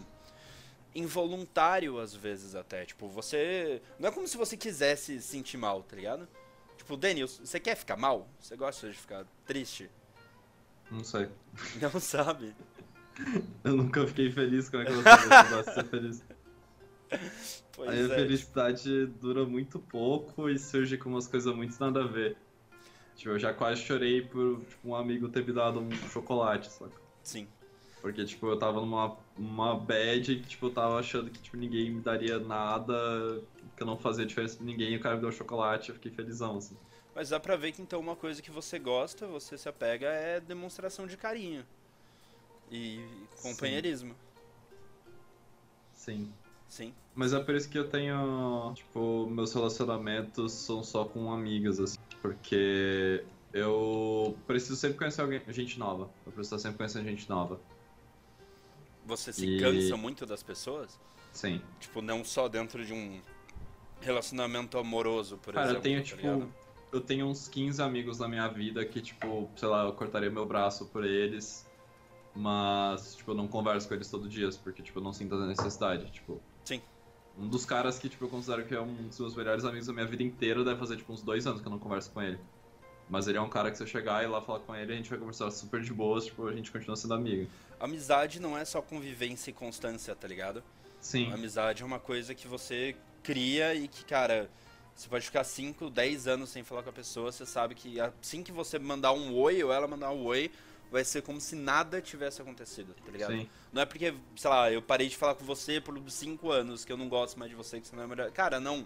involuntário às vezes até. Tipo, você. Não é como se você quisesse sentir mal, tá ligado? Tipo, Daniel, você quer ficar mal? Você gosta de ficar triste? Não sei. Não sabe? Eu nunca fiquei feliz com aquela coisa, eu gosto de ser feliz. Pois Aí é. a felicidade dura muito pouco e surge com umas coisas muito nada a ver. Tipo, eu já quase chorei por tipo, um amigo ter me dado um chocolate, saca? Sim. Porque, tipo, eu tava numa uma bad que, tipo, eu tava achando que, tipo, ninguém me daria nada, que eu não fazia diferença pra ninguém, e o cara me deu chocolate, eu fiquei felizão, assim. Mas dá pra ver que, então, uma coisa que você gosta, você se apega, é demonstração de carinho. E companheirismo. Sim. Sim. Mas é por isso que eu tenho, tipo, meus relacionamentos são só com amigas, assim. Porque eu preciso sempre conhecer alguém, gente nova. Eu preciso sempre conhecer gente nova. Você se e... cansa muito das pessoas? Sim. Tipo, não só dentro de um relacionamento amoroso, por Cara, exemplo. Cara, eu tenho, tá tipo, ligado? eu tenho uns 15 amigos na minha vida que, tipo, sei lá, eu cortaria meu braço por eles, mas, tipo, eu não converso com eles todo dia, porque, tipo, eu não sinto a necessidade, tipo... Sim. Um dos caras que, tipo, eu considero que é um dos meus melhores amigos da minha vida inteira deve fazer, tipo, uns dois anos que eu não converso com ele. Mas ele é um cara que se eu chegar e lá falar com ele, a gente vai conversar super de boas, tipo, a gente continua sendo amigo. Amizade não é só convivência e constância, tá ligado? Sim. Amizade é uma coisa que você cria e que, cara, você pode ficar 5, 10 anos sem falar com a pessoa, você sabe que assim que você mandar um oi ou ela mandar um oi, vai ser como se nada tivesse acontecido, tá ligado? Sim. Não é porque, sei lá, eu parei de falar com você por cinco anos, que eu não gosto mais de você, que você não é melhor. Cara, não.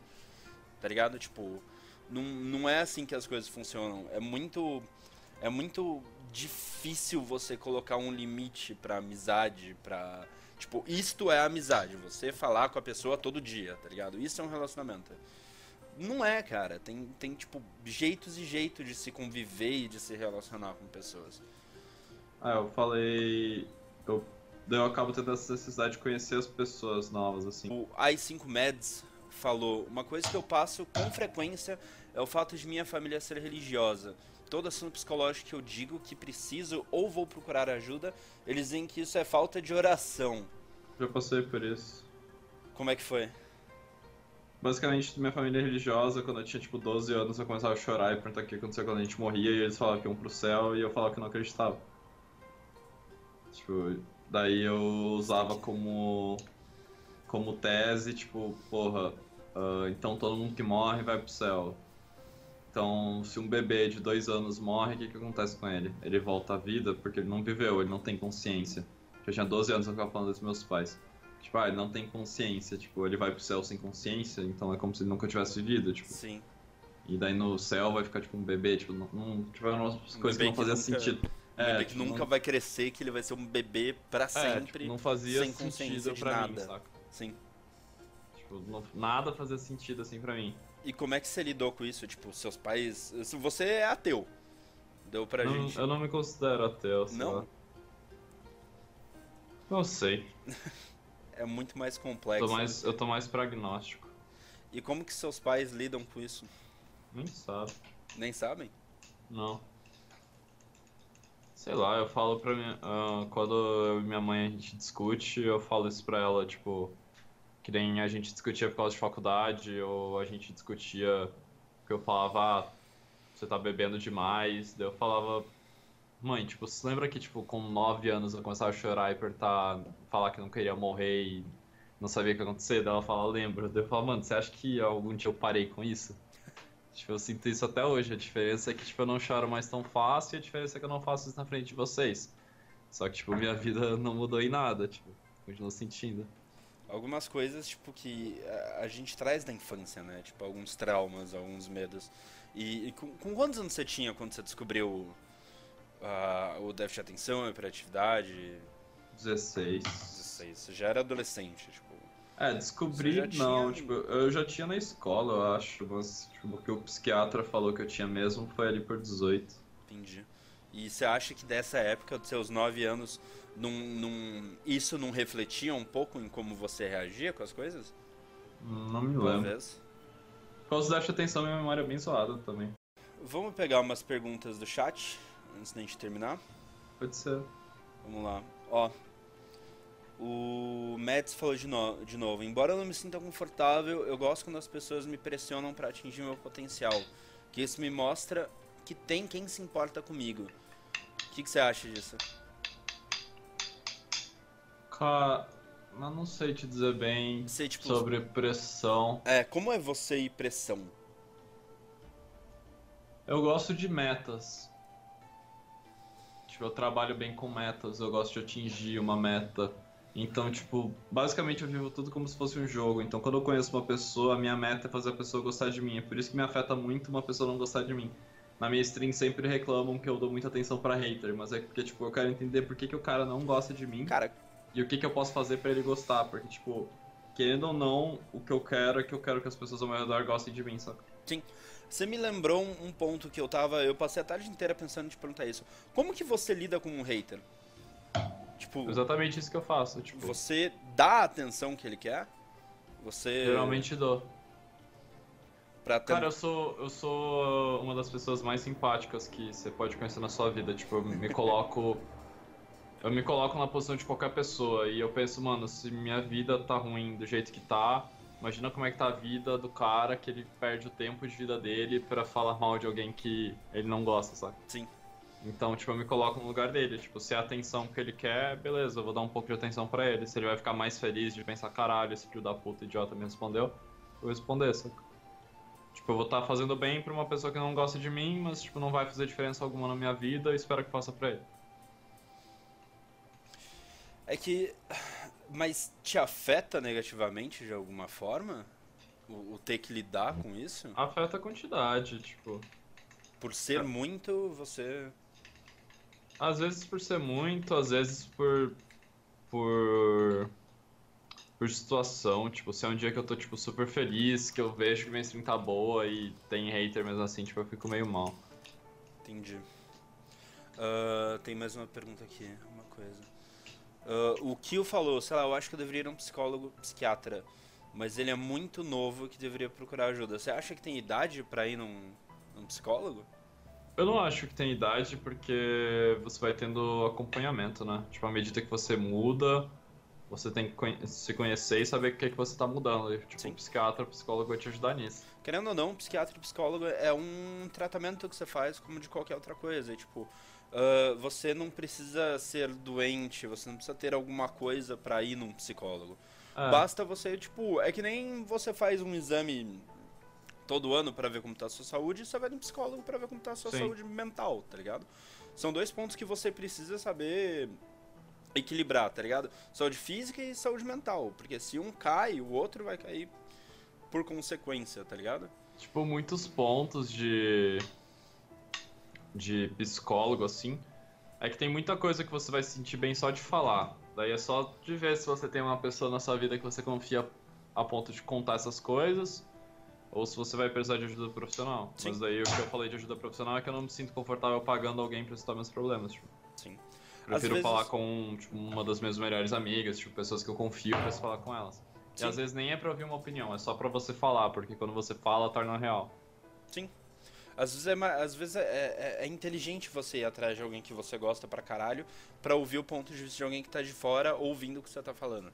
Tá ligado? Tipo, não, não é assim que as coisas funcionam. É muito. É muito difícil você colocar um limite pra amizade, pra. Tipo, isto é amizade. Você falar com a pessoa todo dia, tá ligado? Isso é um relacionamento. Não é, cara. Tem, tem tipo, jeitos e jeitos de se conviver e de se relacionar com pessoas. Ah, eu falei. Eu, eu acabo tendo essa necessidade de conhecer as pessoas novas, assim. O i5 Meds falou: Uma coisa que eu passo com frequência é o fato de minha família ser religiosa. Todo assunto psicológico que eu digo que preciso ou vou procurar ajuda, eles dizem que isso é falta de oração. Já passei por isso. Como é que foi? Basicamente, minha família é religiosa, quando eu tinha tipo 12 anos, eu começava a chorar e perguntar o que aconteceu quando a gente morria, e eles falavam que iam pro céu, e eu falava que não acreditava. Tipo, daí eu usava como como tese, tipo, porra, uh, então todo mundo que morre vai pro céu. Então, se um bebê de dois anos morre, o que, que acontece com ele? Ele volta à vida porque ele não viveu, ele não tem consciência. Eu tinha 12 anos, eu ficava falando dos meus pais. Tipo, ah, ele não tem consciência, tipo, ele vai pro céu sem consciência, então é como se ele nunca tivesse vivido, tipo. Sim. E daí no céu vai ficar tipo um bebê, tipo, não, não tipo, umas um coisas que não faziam sentido. Um é, bebê que tipo, nunca não... vai crescer, que ele vai ser um bebê pra sempre. É, tipo, não fazia sem consciência de nada. Mim, saca? Sim. Tipo, não, nada fazia sentido assim pra mim. E como é que você lidou com isso? Tipo, seus pais. Você é ateu. Deu pra não, gente. Eu não me considero ateu, Não? Não sei. é muito mais complexo. Tô mais, eu tô mais pragnóstico. E como que seus pais lidam com isso? Nem sabe. Nem sabem? Não. Sei lá, eu falo pra minha. Uh, quando eu e minha mãe a gente discute, eu falo isso pra ela, tipo que nem a gente discutia por causa de faculdade, ou a gente discutia que eu falava, ah, você tá bebendo demais, daí eu falava, mãe, tipo, você lembra que, tipo, com 9 anos eu começava a chorar e apertar, falar que não queria morrer e não sabia o que ia acontecer? Daí ela fala, lembro. Daí eu falo, mano, você acha que algum dia eu parei com isso? Tipo, eu sinto isso até hoje. A diferença é que, tipo, eu não choro mais tão fácil e a diferença é que eu não faço isso na frente de vocês. Só que, tipo, minha vida não mudou em nada, tipo, continuo sentindo algumas coisas tipo que a, a, gente traz da infância, né? Tipo alguns traumas, alguns medos. E, e com, com, quantos anos você tinha quando você descobriu uh, o déficit de atenção, a hiperatividade? 16. 16. Você já era adolescente, tipo. É, descobri, não, tinha... tipo, eu já tinha na escola, eu acho, mas tipo, o que o psiquiatra falou que eu tinha mesmo foi ali por 18. Entendi. E você acha que dessa época, dos seus 9 anos, num, num, isso não refletia um pouco em como você reagia com as coisas? Não me lembro. Talvez. Por causa atenção, minha memória é bem zoada também. Vamos pegar umas perguntas do chat antes da gente terminar? Pode ser. Vamos lá. Ó, o Mads falou de, no de novo: Embora eu não me sinta confortável, eu gosto quando as pessoas me pressionam para atingir meu potencial. Que isso me mostra que tem quem se importa comigo. O que, que você acha disso? Cara, mas não sei te dizer bem sei, tipo, sobre pressão. É, como é você e pressão? Eu gosto de metas. Tipo, eu trabalho bem com metas, eu gosto de atingir uma meta. Então, tipo, basicamente eu vivo tudo como se fosse um jogo. Então, quando eu conheço uma pessoa, a minha meta é fazer a pessoa gostar de mim. É por isso que me afeta muito uma pessoa não gostar de mim. Na minha stream sempre reclamam que eu dou muita atenção para hater, mas é porque, tipo, eu quero entender por que, que o cara não gosta de mim. Cara, e o que, que eu posso fazer para ele gostar, porque, tipo, querendo ou não, o que eu quero é que eu quero que as pessoas ao meu redor gostem de mim, saca? Sim. Você me lembrou um ponto que eu tava. Eu passei a tarde inteira pensando em te perguntar isso. Como que você lida com um hater? Tipo. Exatamente isso que eu faço. Tipo, você dá a atenção que ele quer? Você. Geralmente dou. Pra ter... Cara, eu sou, eu sou uma das pessoas mais simpáticas que você pode conhecer na sua vida. Tipo, eu me coloco eu me coloco na posição de qualquer pessoa e eu penso, mano, se minha vida tá ruim do jeito que tá, imagina como é que tá a vida do cara que ele perde o tempo de vida dele para falar mal de alguém que ele não gosta, sabe? Sim. Então, tipo, eu me coloco no lugar dele. Tipo, se é a atenção que ele quer, beleza, eu vou dar um pouco de atenção para ele. Se ele vai ficar mais feliz de pensar, caralho, esse filho da puta idiota me respondeu, eu vou responder, saca? Tipo, eu vou estar tá fazendo bem pra uma pessoa que não gosta de mim, mas, tipo, não vai fazer diferença alguma na minha vida e espero que faça pra ele. É que. Mas te afeta negativamente de alguma forma? O, o ter que lidar com isso? Afeta a quantidade, tipo. Por ser é. muito, você. Às vezes por ser muito, às vezes por. por. por situação. Tipo, se é um dia que eu tô, tipo, super feliz, que eu vejo que minha stream tá boa e tem hater mesmo assim, tipo, eu fico meio mal. Entendi. Uh, tem mais uma pergunta aqui, uma coisa. Uh, o Kio falou, sei lá, eu acho que eu deveria ir um psicólogo, psiquiatra, mas ele é muito novo que deveria procurar ajuda. Você acha que tem idade para ir num, num psicólogo? Eu não acho que tem idade porque você vai tendo acompanhamento, né? Tipo, à medida que você muda, você tem que se conhecer e saber o que, é que você está mudando. Tipo, Sim. psiquiatra, psicólogo vai te ajudar nisso. Querendo ou não, psiquiatra e psicólogo é um tratamento que você faz como de qualquer outra coisa. E, tipo, uh, você não precisa ser doente, você não precisa ter alguma coisa para ir num psicólogo. É. Basta você, tipo, é que nem você faz um exame todo ano para ver como tá a sua saúde e você vai no psicólogo para ver como tá a sua Sim. saúde mental, tá ligado? São dois pontos que você precisa saber equilibrar, tá ligado? Saúde física e saúde mental, porque se um cai, o outro vai cair por consequência, tá ligado? Tipo, muitos pontos de de psicólogo assim, é que tem muita coisa que você vai se sentir bem só de falar. Daí é só de ver se você tem uma pessoa na sua vida que você confia a ponto de contar essas coisas ou se você vai precisar de ajuda profissional. Sim. Mas daí o que eu falei de ajuda profissional é que eu não me sinto confortável pagando alguém pra citar meus problemas. Tipo. Sim. Prefiro vezes... falar com tipo, uma das minhas melhores amigas, tipo, pessoas que eu confio pra falar com elas. Sim. E às vezes nem é pra ouvir uma opinião, é só pra você falar, porque quando você fala, torna real. Sim. Às vezes, é, às vezes é, é, é, inteligente você ir atrás de alguém que você gosta pra caralho pra ouvir o ponto de vista de alguém que tá de fora ouvindo o que você tá falando.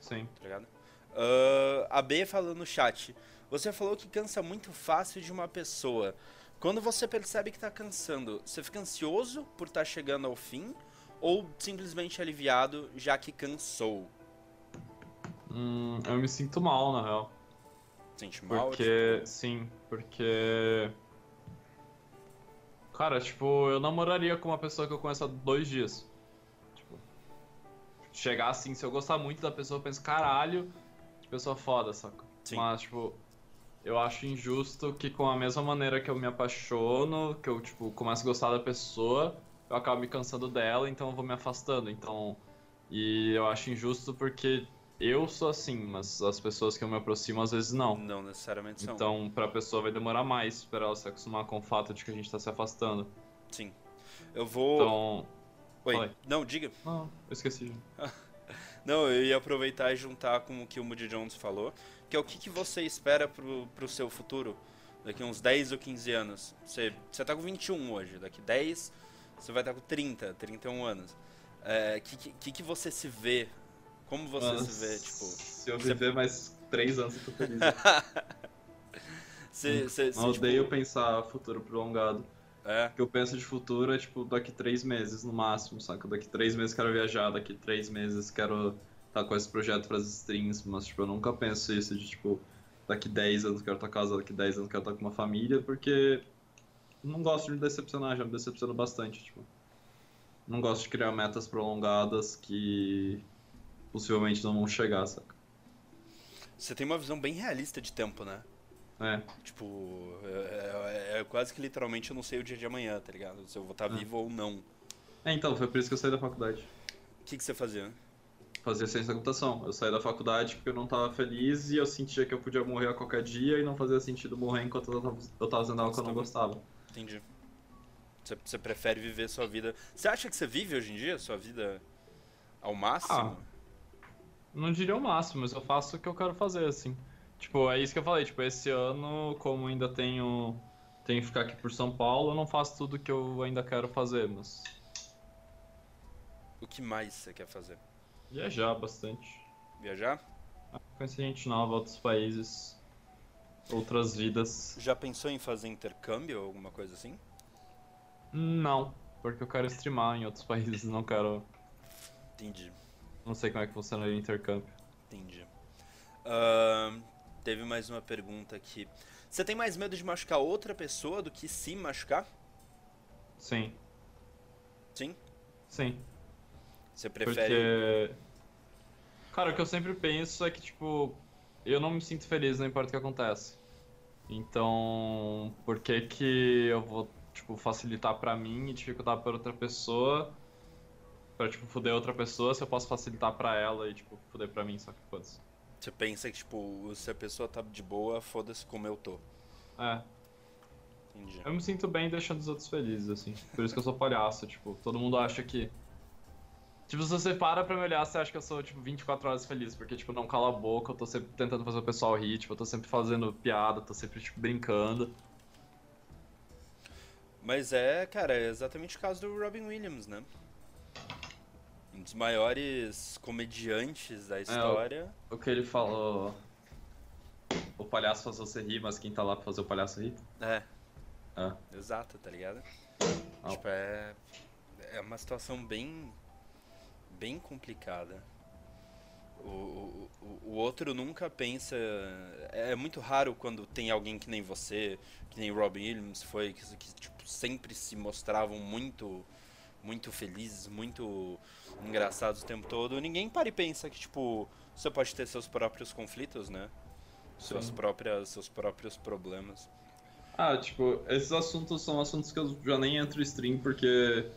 Sim. Tá ligado? Uh, a B falou no chat. Você falou que cansa muito fácil de uma pessoa. Quando você percebe que está cansando, você fica ansioso por estar tá chegando ao fim ou simplesmente aliviado já que cansou? Hum, eu me sinto mal, na real. Sente mal? Porque, tipo... sim, porque... Cara, tipo, eu namoraria com uma pessoa que eu conheço há dois dias. Tipo, chegar assim, se eu gostar muito da pessoa, eu penso, caralho, que pessoa foda, saca? Sim. Mas, tipo, eu acho injusto que com a mesma maneira que eu me apaixono, que eu, tipo, começo a gostar da pessoa, eu acabo me cansando dela, então eu vou me afastando. Então, e eu acho injusto porque eu sou assim, mas as pessoas que eu me aproximo às vezes não. Não necessariamente são. Então, pra pessoa vai demorar mais para ela se acostumar com o fato de que a gente tá se afastando. Sim. Eu vou. Então. Oi. Oi. Não, diga. Não, eu esqueci. não, eu ia aproveitar e juntar com o que o Moody Jones falou que é o que, que você espera pro, pro seu futuro daqui uns 10 ou 15 anos. Você, você tá com 21 hoje, daqui 10 você vai estar com 30, 31 anos. O é, que, que, que você se vê? Como você se vê? Tipo, se eu viver você... mais 3 anos, eu tô feliz. você, você, Não odeio tipo... pensar futuro prolongado. É. O que eu penso de futuro é, tipo, daqui 3 meses no máximo, saca? Daqui 3 meses quero viajar, daqui 3 meses quero tá com esse projeto para as strings, mas tipo, eu nunca penso isso de tipo, daqui 10 anos quero estar casado, daqui 10 anos quero estar com uma família, porque não gosto de me decepcionar, já me decepciono bastante, tipo. Não gosto de criar metas prolongadas que possivelmente não vão chegar, saca? Você tem uma visão bem realista de tempo, né? É. Tipo, é, é, é, quase que literalmente eu não sei o dia de amanhã, tá ligado? Se eu vou estar é. vivo ou não. É, então, foi por isso que eu saí da faculdade. O que, que você fazia? fazia ciência da computação. Eu saí da faculdade porque eu não estava feliz e eu sentia que eu podia morrer a qualquer dia e não fazia sentido morrer enquanto eu estava fazendo algo que eu não gostava. Entendi. Você, você prefere viver sua vida. Você acha que você vive hoje em dia sua vida ao máximo? Ah, não diria ao máximo, mas eu faço o que eu quero fazer, assim. Tipo, é isso que eu falei. Tipo, esse ano, como ainda tenho, tenho que ficar aqui por São Paulo, eu não faço tudo que eu ainda quero fazer, mas. O que mais você quer fazer? Viajar bastante. Viajar? Conhecer gente nova, outros países, outras vidas. Já pensou em fazer intercâmbio ou alguma coisa assim? Não, porque eu quero streamar em outros países, não quero. Entendi. Não sei como é que funciona o intercâmbio. Entendi. Uh, teve mais uma pergunta aqui. Você tem mais medo de machucar outra pessoa do que se machucar? Sim. Sim? Sim. Você prefere. Porque. Cara, o que eu sempre penso é que, tipo, eu não me sinto feliz, não importa o que acontece. Então, por que que eu vou, tipo, facilitar pra mim e dificultar pra outra pessoa? Pra, tipo, foder outra pessoa se eu posso facilitar pra ela e, tipo, foder pra mim, só que foda-se. Você pensa que, tipo, se a pessoa tá de boa, foda-se como eu tô. É. Entendi. Eu me sinto bem deixando os outros felizes, assim. Por isso que eu sou palhaço, tipo, todo mundo acha que. Tipo, se você para pra me olhar, você acha que eu sou, tipo, 24 horas feliz, porque, tipo, não cala a boca, eu tô sempre tentando fazer o pessoal rir, tipo, eu tô sempre fazendo piada, tô sempre, tipo, brincando. Mas é, cara, é exatamente o caso do Robin Williams, né? Um dos maiores comediantes da história. É, o, o que ele falou. O palhaço faz você rir, mas quem tá lá pra fazer o palhaço rir? É. É. Exato, tá ligado? Ah. Tipo, é. É uma situação bem. bem complicada. O, o, o- o outro nunca pensa. É muito raro quando tem alguém que nem você, que nem Robin Williams foi, que, que tipo, sempre se mostravam muito. Muito felizes, muito engraçados o tempo todo. Ninguém para e pensa que, tipo, você pode ter seus próprios conflitos, né? Suas Sim. próprias, seus próprios problemas. Ah, tipo, esses assuntos são assuntos que eu já nem entro stream, porque.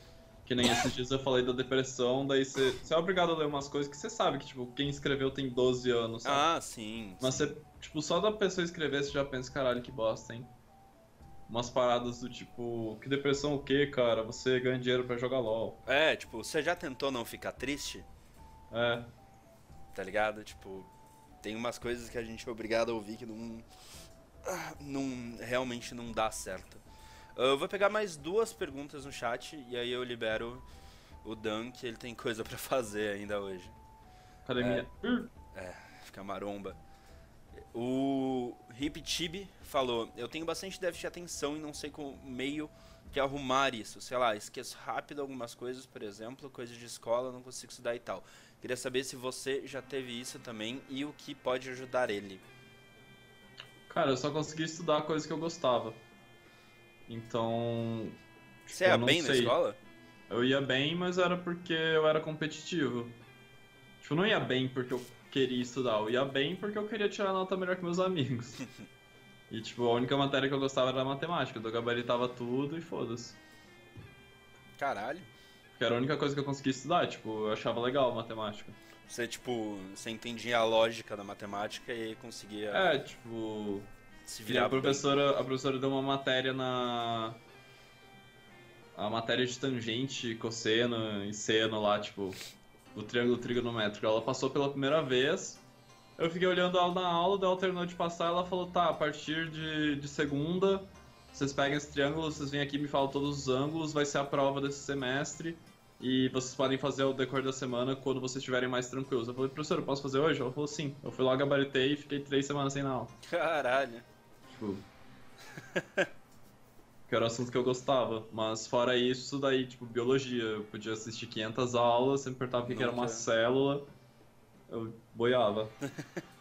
Que nem esses dias eu falei da depressão, daí você, você é obrigado a ler umas coisas que você sabe que, tipo, quem escreveu tem 12 anos, sabe? Ah, sim. Mas sim. você, tipo, só da pessoa escrever você já pensa, caralho, que bosta, hein? Umas paradas do tipo, que depressão o quê, cara? Você ganha dinheiro pra jogar LOL. É, tipo, você já tentou não ficar triste? É, Tá ligado? Tipo, tem umas coisas que a gente é obrigado a ouvir que não. não realmente não dá certo. Eu vou pegar mais duas perguntas no chat e aí eu libero o Dan, que ele tem coisa pra fazer ainda hoje. academia. Hum, Fica maromba. O Hip Tibi falou: Eu tenho bastante déficit de atenção e não sei como meio que arrumar isso. Sei lá, esqueço rápido algumas coisas, por exemplo, coisas de escola, não consigo estudar e tal. Queria saber se você já teve isso também e o que pode ajudar ele. Cara, eu só consegui estudar coisa que eu gostava. Então. Você eu ia bem na sei. escola? Eu ia bem, mas era porque eu era competitivo. Tipo, eu não ia bem porque eu queria estudar, eu ia bem porque eu queria tirar nota melhor que meus amigos. e, tipo, a única matéria que eu gostava era a matemática, então eu gabaritava tudo e foda-se. Caralho. Porque era a única coisa que eu conseguia estudar, tipo, eu achava legal a matemática. Você, tipo, você entendia a lógica da matemática e conseguia É, tipo. se virar a professora, a professora deu uma matéria na. A matéria de tangente, cosseno e seno lá, tipo, o triângulo trigonométrico. Ela passou pela primeira vez. Eu fiquei olhando ela na aula, daí ela terminou de passar ela falou, tá, a partir de, de segunda, vocês pegam esse triângulo, vocês vêm aqui e me falam todos os ângulos, vai ser a prova desse semestre. E vocês podem fazer ao decorrer da semana quando vocês estiverem mais tranquilos. Eu falei, professor, eu posso fazer hoje? Ela falou, sim. Eu fui lá, gabaritei e fiquei três semanas sem na aula. Caralho. Tipo. que era o assunto que eu gostava. Mas fora isso, daí, tipo, biologia. Eu podia assistir 500 aulas, sempre perguntava o que, que era uma célula. Eu boiava.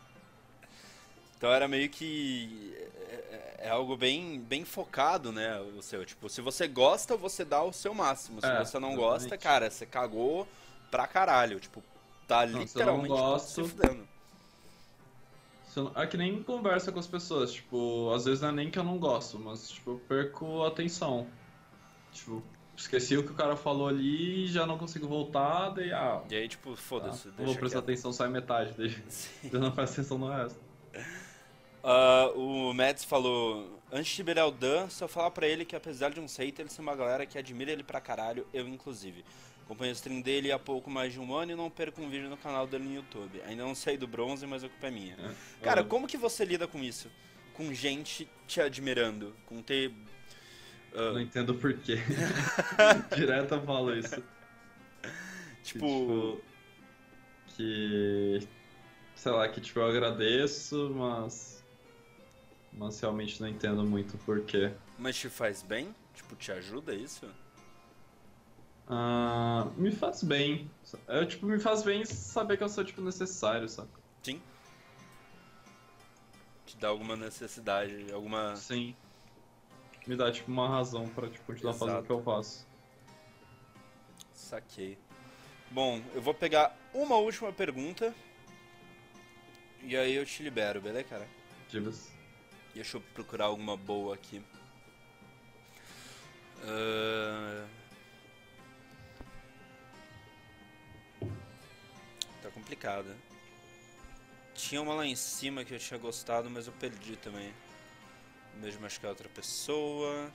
Então era meio que. É, é- é algo bem, bem focado, né? O seu. Tipo, se você gosta, você dá o seu máximo. Se É, você não exatamente. gosta, cara, você cagou pra caralho. Tipo, tá Não, se eu não literalmente gosto- se fudendo. É que nem conversa com as pessoas. Tipo, às vezes não é nem que eu não gosto, mas, tipo, eu perco a atenção. Tipo, esqueci o que o cara falou ali e já não consigo voltar, daí, ah. E aí, tipo, foda-se. não vou prestar quieto. atenção só em metade, daí eu não presto atenção no resto. Ah, o Mads falou: Antes de liberar o Dan, só falar pra ele que apesar de um hater, ele ser uma galera que admira ele pra caralho, eu inclusive. Acompanho o stream dele há pouco mais de um ano e não perco um vídeo no canal dele no YouTube. Ainda não saí do bronze, mas a culpa é minha. É. Cara, Eu- como que você lida com isso? Com gente te admirando? Com ter. ah, Não entendo por quê. Direto eu falo isso. Que, tipo. Que. Sei lá, que tipo, eu agradeço, mas. Mas realmente não entendo muito por quê. Mas te faz bem? Tipo, te ajuda isso? Ah, me faz bem. Eu, tipo, me faz bem saber que eu sou, tipo, necessário, saca? Sim. Te dá alguma necessidade, alguma. Sim. Me dá, tipo, uma razão pra, tipo, continuar fazendo o Exato. que eu faço. Saquei. Bom, eu vou pegar uma última pergunta. E aí eu te libero, beleza, cara? Divas. Deixa eu procurar alguma boa aqui. Uh... complicada. Tinha uma lá em cima que eu tinha gostado, mas eu perdi também. Mesmo acho que é outra pessoa.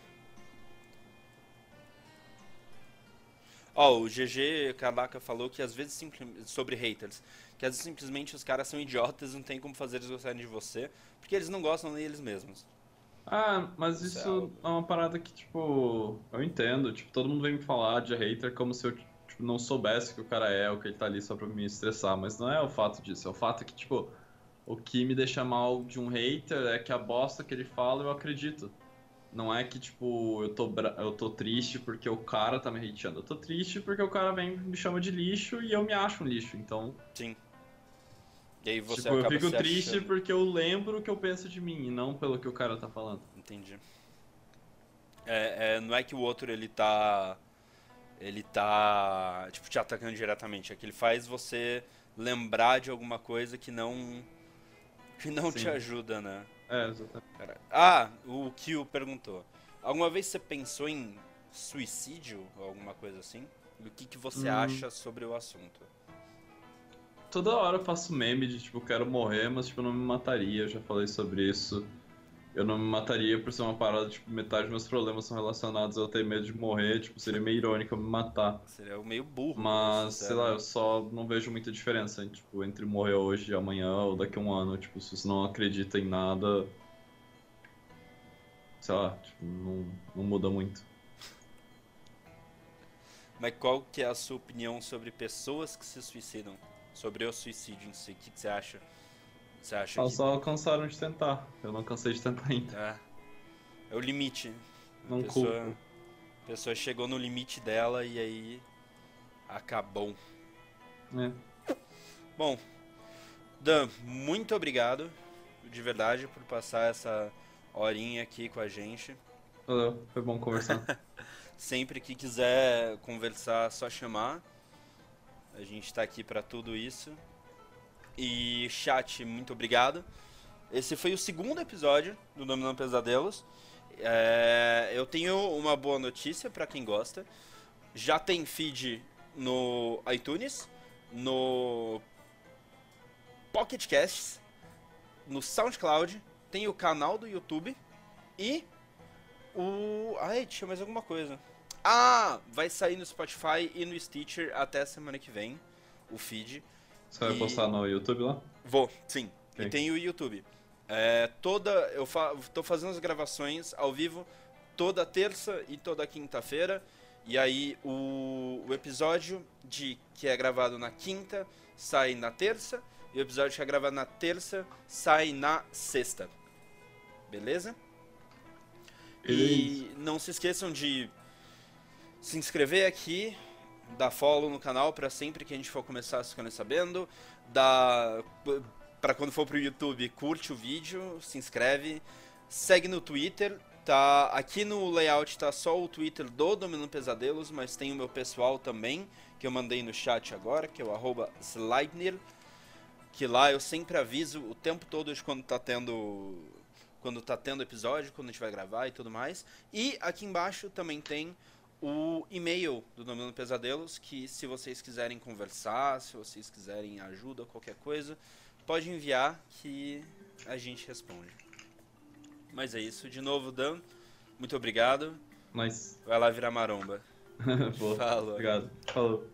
Ó, oh, o GG Kabaka falou que às vezes sobre haters, que às vezes simplesmente os caras são idiotas, não tem como fazer eles gostarem de você, porque eles não gostam nem eles mesmos. Ah, mas isso, isso é, é, uma parada que, tipo, eu entendo. Tipo, todo mundo vem me falar de hater como se eu tipo, não soubesse que o cara é, ou que ele tá ali só pra me estressar. Mas não é o fato disso, é o fato que, tipo, o que me deixa mal de um hater é que a bosta que ele fala eu acredito. Não é que, tipo, eu tô, bra... eu tô triste porque o cara tá me hateando. Eu tô triste porque o cara vem me chama de lixo e eu me acho um lixo, então... Sim. E aí você tipo, eu fico triste achando... porque eu lembro o que eu penso de mim e não pelo que o cara tá falando. Entendi. É, é, não é que o outro, ele tá... Ele tá, tipo, te atacando diretamente. É que ele faz você lembrar de alguma coisa que não... Que não Sim. te ajuda, né? É, exatamente. Ah, o Kyo perguntou. Alguma vez você pensou em suicídio ou alguma coisa assim? o que, que você hum. acha sobre o assunto? Toda hora eu faço meme de tipo, quero morrer, mas tipo, não me mataria, eu já falei sobre isso. Eu não me mataria por ser uma parada, tipo, metade dos meus problemas são relacionados a eu ter medo de morrer, tipo, seria meio irônico eu me matar. Seria meio burro. Mas, sei lá, eu só não vejo muita diferença, tipo, entre morrer hoje e amanhã ou daqui a um ano, tipo, se você não acredita em nada, sei lá, tipo, não, não muda muito. Mas qual que é a sua opinião sobre pessoas que se suicidam? Sobre o suicídio em si, o que, que você acha? Você acha Elas que... só cansaram de tentar. Eu não cansei de tentar ainda. É, é o limite. Não a pessoa, culpo. A pessoa chegou no limite dela e aí acabou. É. Bom, Dan, muito obrigado de verdade por passar essa horinha aqui com a gente. Valeu, foi bom conversar. Sempre que quiser conversar, só chamar. A gente está aqui para tudo isso. E chat, muito obrigado. Esse foi o segundo episódio do Dominando Pesadelos. É, eu tenho uma boa notícia para quem gosta. Já tem feed no iTunes, no Pocket Casts, no SoundCloud, tem o canal do YouTube e o. Ai, tinha mais alguma coisa. Ah, vai sair no Spotify e no Stitcher até semana que vem o feed. Você vai e... postar no YouTube lá? Vou, sim. Okay. E tem o YouTube. É, toda, eu fa tô fazendo as gravações ao vivo toda terça e toda quinta-feira. E aí o, o episódio de que é gravado na quinta sai na terça. E o episódio que é gravado na terça sai na sexta. Beleza? E não se esqueçam de se inscrever aqui, dar follow no canal para sempre que a gente for começar ficando sabendo, dá para quando for pro YouTube, curte o vídeo, se inscreve, segue no Twitter, tá aqui no layout tá só o Twitter do Dominando Pesadelos, mas tem o meu pessoal também, que eu mandei no chat agora, que é o Sleipnir, que lá eu sempre aviso o tempo todo de quando tá tendo quando tá tendo episódio, quando a gente vai gravar e tudo mais. E aqui embaixo também tem o e-mail do Dominando Pesadelos, que se vocês quiserem conversar, se vocês quiserem ajuda, qualquer coisa, pode enviar que a gente responde. Mas é isso. De novo, Dan, muito obrigado. Mas... Vai lá virar maromba. Falou. Obrigado. Falou.